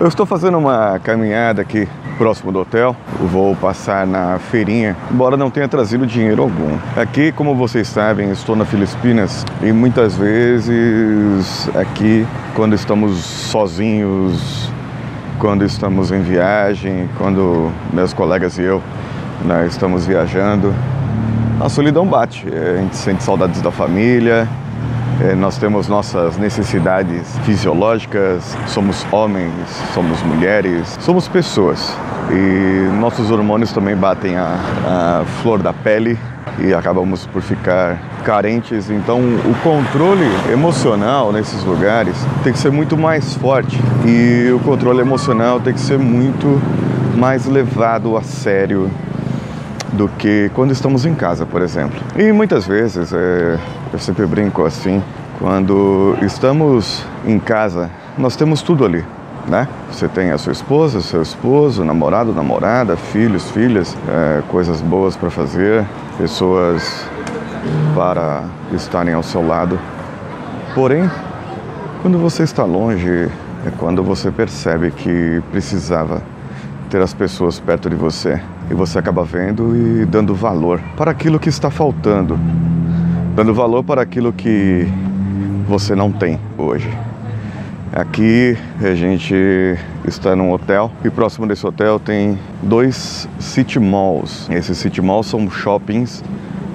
Eu estou fazendo uma caminhada aqui próximo do hotel. Vou passar na feirinha, embora não tenha trazido dinheiro algum. Aqui, como vocês sabem, estou na Filipinas e muitas vezes aqui, quando estamos sozinhos, quando estamos em viagem, quando meus colegas e eu né, estamos viajando, a solidão bate. A gente sente saudades da família, nós temos nossas necessidades fisiológicas, somos homens, somos mulheres, somos pessoas. E nossos hormônios também batem a, a flor da pele e acabamos por ficar carentes. Então, o controle emocional nesses lugares tem que ser muito mais forte e o controle emocional tem que ser muito mais levado a sério do que quando estamos em casa, por exemplo. E muitas vezes, é, eu sempre brinco assim, quando estamos em casa, nós temos tudo ali. Né? Você tem a sua esposa, seu esposo, namorado, namorada, filhos, filhas, é, coisas boas para fazer, pessoas para estarem ao seu lado. Porém, quando você está longe, é quando você percebe que precisava ter as pessoas perto de você e você acaba vendo e dando valor para aquilo que está faltando, dando valor para aquilo que você não tem hoje. Aqui a gente está num hotel e próximo desse hotel tem dois city malls. Esses city malls são shoppings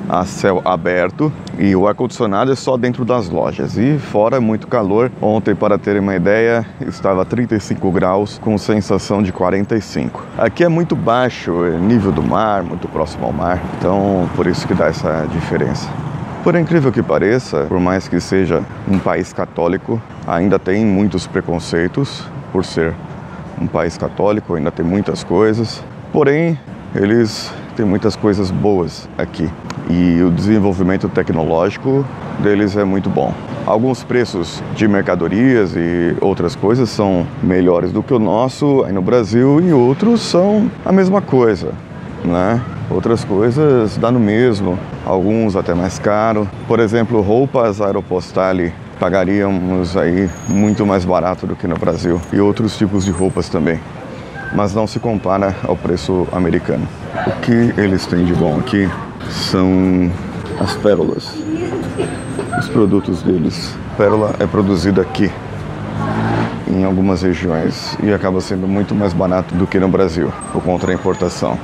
a céu aberto e o ar-condicionado é só dentro das lojas. E fora muito calor. Ontem, para terem uma ideia, estava 35 graus com sensação de 45. Aqui é muito baixo, é nível do mar, muito próximo ao mar, então por isso que dá essa diferença. Por incrível que pareça, por mais que seja um país católico, ainda tem muitos preconceitos por ser um país católico, ainda tem muitas coisas. Porém, eles têm muitas coisas boas aqui e o desenvolvimento tecnológico deles é muito bom. Alguns preços de mercadorias e outras coisas são melhores do que o nosso aí no Brasil e outros são a mesma coisa, né? Outras coisas dá no mesmo, alguns até mais caro. Por exemplo, roupas Aeropostale pagaríamos aí muito mais barato do que no Brasil e outros tipos de roupas também. Mas não se compara ao preço americano. O que eles têm de bom aqui são as pérolas, os produtos deles. Pérola é produzida aqui, em algumas regiões, e acaba sendo muito mais barato do que no Brasil, por conta da importação.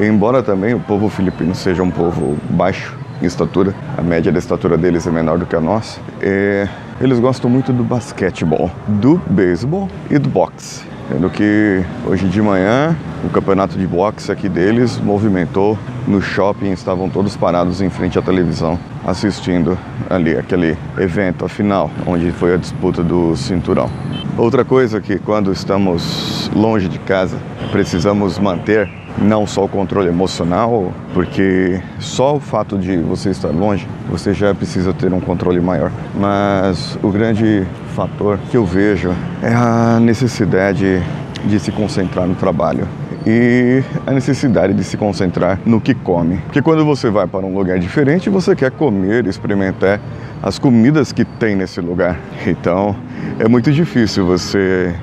Embora também o povo filipino seja um povo baixo em estatura, a média da estatura deles é menor do que a nossa, é, eles gostam muito do basquetebol, do beisebol e do boxe. Sendo que hoje de manhã o campeonato de boxe aqui deles movimentou no shopping, estavam todos parados em frente à televisão assistindo ali aquele evento, a final, onde foi a disputa do cinturão. Outra coisa que quando estamos longe de casa precisamos manter não só o controle emocional, porque só o fato de você estar longe, você já precisa ter um controle maior. Mas o grande fator que eu vejo é a necessidade de se concentrar no trabalho e a necessidade de se concentrar no que come. Porque quando você vai para um lugar diferente, você quer comer, experimentar as comidas que tem nesse lugar. Então, é muito difícil você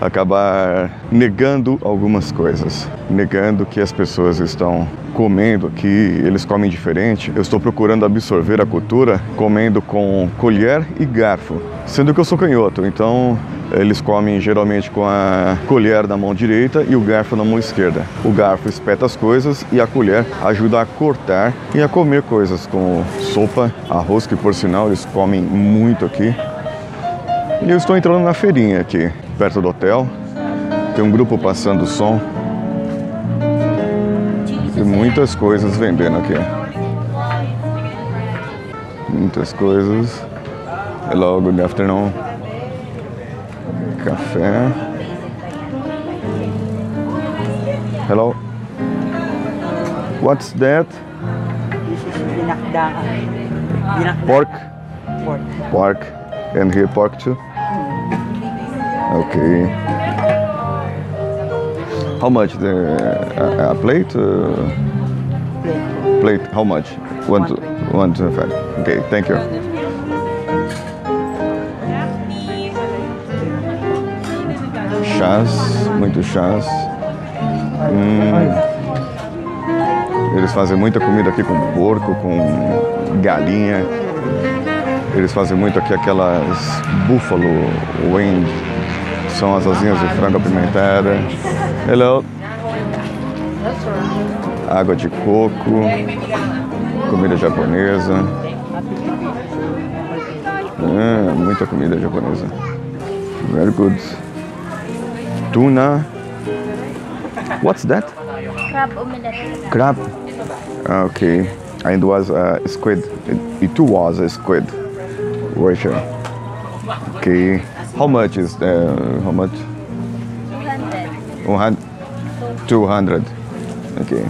acabar negando algumas coisas, negando que as pessoas estão comendo aqui, eles comem diferente. Eu estou procurando absorver a cultura comendo com colher e garfo, sendo que eu sou canhoto, então eles comem geralmente com a colher na mão direita e o garfo na mão esquerda. O garfo espeta as coisas e a colher ajuda a cortar e a comer coisas como sopa, arroz, que por sinal eles comem muito aqui. E eu estou entrando na feirinha aqui perto do hotel. Tem um grupo passando som. E muitas coisas vendendo aqui. Muitas coisas. Hello, good afternoon. Café. Hello. What's that? Pork. Pork. And here pork too. Okay. How much the a, a plate? Uh, Plate. plate? How much? One to one to five. Okay, thank you. chás, muitos chás. Hum. Eles fazem muita comida aqui com porco, com galinha. Eles fazem muito aqui aquelas buffalo wing, são as asinhas de frango apimentada. Hello. Água de coco, comida japonesa. É, muita comida japonesa. Very good. Tuna. What's that? Crab omelette. Crab. Okay. And was a squid. It, it was a squid. Right here. Okay. How much is the how much? 200. 100. 200. Ok.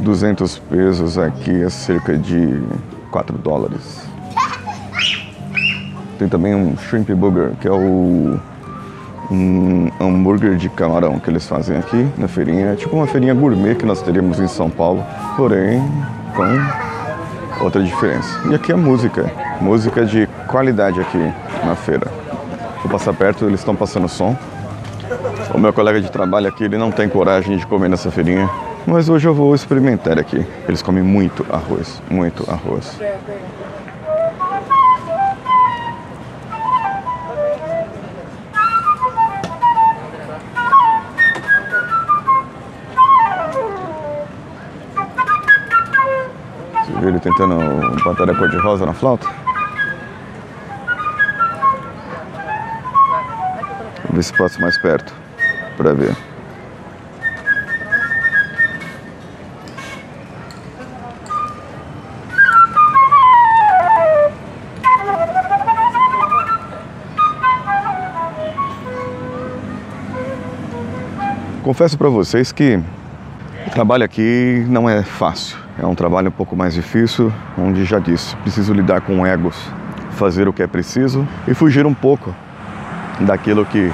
200 pesos aqui é cerca de 4 dólares. Tem também um shrimp burger, que é o um hambúrguer de camarão que eles fazem aqui na feirinha. É tipo uma feirinha gourmet que nós teríamos em São Paulo, porém com outra diferença. E aqui a música, música de qualidade aqui na feira. Vou passar perto, eles estão passando som. O meu colega de trabalho aqui, ele não tem coragem de comer nessa feirinha, mas hoje eu vou experimentar aqui. Eles comem muito arroz, muito arroz. Você viu ele tentando botar a cor de rosa na flauta? Ver se passo mais perto para ver. Confesso para vocês que o trabalho aqui não é fácil. É um trabalho um pouco mais difícil, onde já disse, preciso lidar com egos, fazer o que é preciso e fugir um pouco daquilo que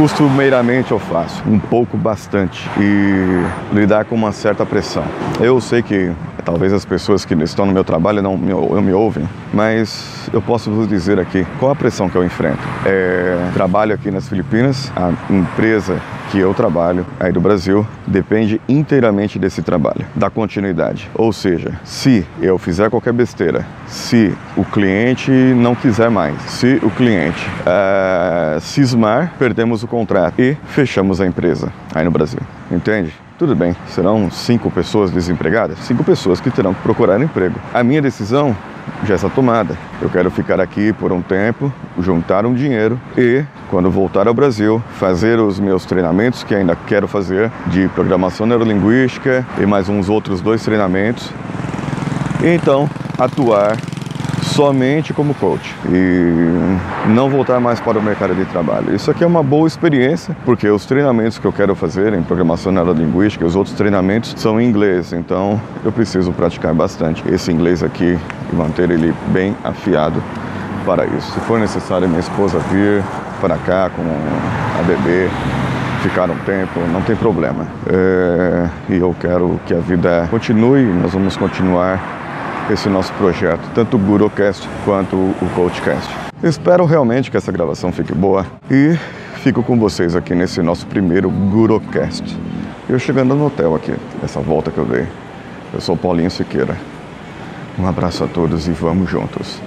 costumeiramente eu faço, um pouco bastante e lidar com uma certa pressão. Eu sei que talvez as pessoas que estão no meu trabalho não me, me ouvem, mas eu posso vos dizer aqui qual a pressão que eu enfrento. É, trabalho aqui nas Filipinas, a empresa que eu trabalho aí do Brasil depende inteiramente desse trabalho, da continuidade. Ou seja, se eu fizer qualquer besteira, se o cliente não quiser mais, se o cliente é, cismar, perdemos o contrato e fechamos a empresa aí no Brasil. Entende? Tudo bem, serão cinco pessoas desempregadas, cinco pessoas que terão que procurar emprego. A minha decisão já está tomada. Eu quero ficar aqui por um tempo, juntar um dinheiro e, quando voltar ao Brasil, fazer os meus treinamentos que ainda quero fazer de programação neurolinguística e mais uns outros dois treinamentos. E então atuar somente como coach e não voltar mais para o mercado de trabalho. Isso aqui é uma boa experiência, porque os treinamentos que eu quero fazer em programação neurolinguística, os outros treinamentos são em inglês, então eu preciso praticar bastante esse inglês aqui e manter ele bem afiado para isso. Se for necessário minha esposa vir para cá com a bebê, ficar um tempo, não tem problema. É, e eu quero que a vida continue, nós vamos continuar esse nosso projeto, tanto o GuruCast quanto o CoachCast. Espero realmente que essa gravação fique boa e fico com vocês aqui nesse nosso primeiro GuruCast. Eu chegando no hotel aqui, essa volta que eu dei. Eu sou Paulinho Siqueira. Um abraço a todos e vamos juntos.